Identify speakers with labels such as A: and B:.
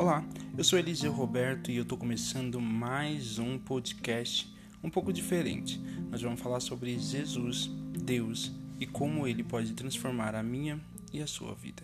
A: Olá, eu sou Eliseu Roberto e eu estou começando mais um podcast um pouco diferente. Nós vamos falar sobre Jesus, Deus e como ele pode transformar a minha e a sua vida.